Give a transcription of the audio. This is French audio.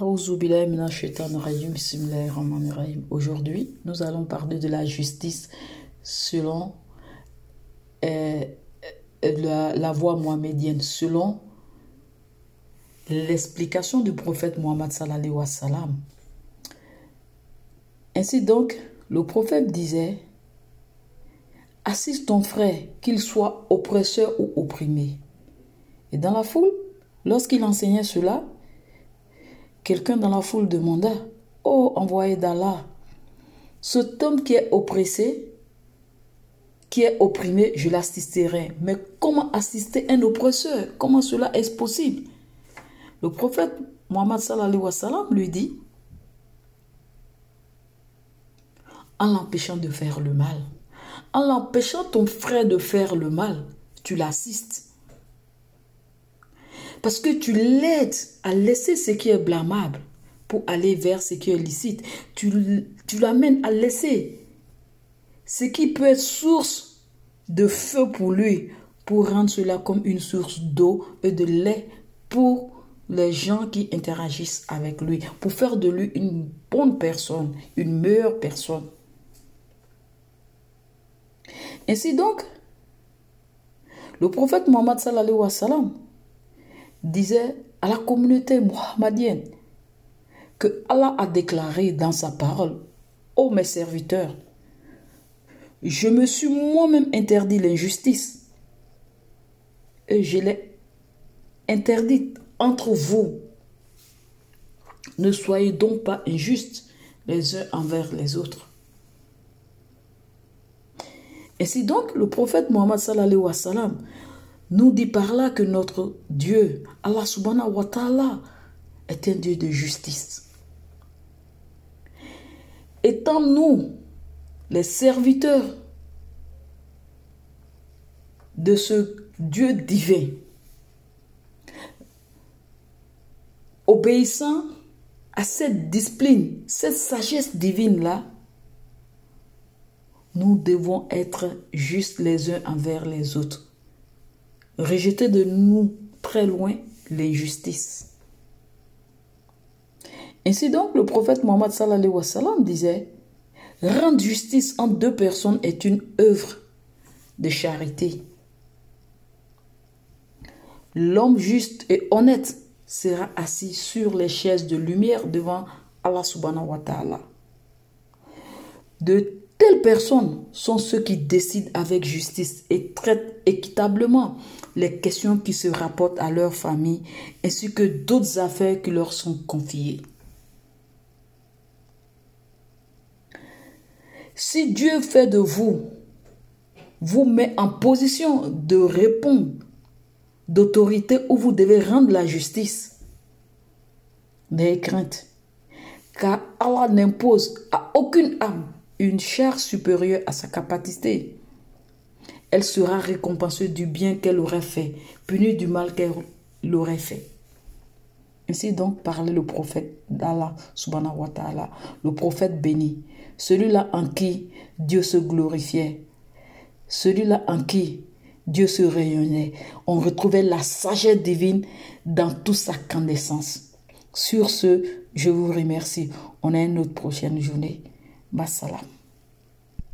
Aujourd'hui, nous allons parler de la justice selon euh, la, la voie mohamédienne, selon l'explication du prophète Mohammed sallallahu wa sallam. Ainsi donc, le prophète disait Assiste ton frère, qu'il soit oppresseur ou opprimé. Et dans la foule, lorsqu'il enseignait cela, quelqu'un dans la foule demanda oh, envoyé d'Allah, cet homme qui est oppressé, qui est opprimé, je l'assisterai. Mais comment assister un oppresseur? Comment cela est possible Le prophète Mohammed sallallahu wa sallam lui dit en l'empêchant de faire le mal. En l'empêchant ton frère de faire le mal, tu l'assistes. Parce que tu l'aides à laisser ce qui est blâmable pour aller vers ce qui est licite. Tu, l'amènes à laisser ce qui peut être source de feu pour lui, pour rendre cela comme une source d'eau et de lait pour les gens qui interagissent avec lui, pour faire de lui une bonne personne, une meilleure personne. Ainsi donc, le prophète Mohammed sallallahu wa sallam disait à la communauté muhammadienne que Allah a déclaré dans sa parole Ô mes serviteurs, je me suis moi-même interdit l'injustice et je l'ai interdite entre vous. Ne soyez donc pas injustes les uns envers les autres. Ainsi donc, le prophète Mohammed sallallahu wa sallam nous dit par là que notre Dieu, Allah subhanahu wa ta'ala, est un Dieu de justice. Étant nous les serviteurs de ce Dieu divin, obéissant à cette discipline, cette sagesse divine-là, nous devons être justes les uns envers les autres. Rejeter de nous très loin l'injustice. Ainsi donc, le prophète Mohammed sallallahu wa sallam disait Rendre justice entre deux personnes est une œuvre de charité. L'homme juste et honnête sera assis sur les chaises de lumière devant Allah subhanahu wa ta'ala. De Personnes sont ceux qui décident avec justice et traitent équitablement les questions qui se rapportent à leur famille ainsi que d'autres affaires qui leur sont confiées. Si Dieu fait de vous, vous met en position de répondre d'autorité où vous devez rendre la justice, n'ayez crainte, car Allah n'impose à aucune âme une chair supérieure à sa capacité. Elle sera récompensée du bien qu'elle aurait fait, punie du mal qu'elle aurait fait. Ainsi donc parlait le prophète d'Allah, subhanahu wa ta'ala, le prophète béni, celui-là en qui Dieu se glorifiait, celui-là en qui Dieu se rayonnait. On retrouvait la sagesse divine dans toute sa candescence. Sur ce, je vous remercie. On a une autre prochaine journée. والصلاة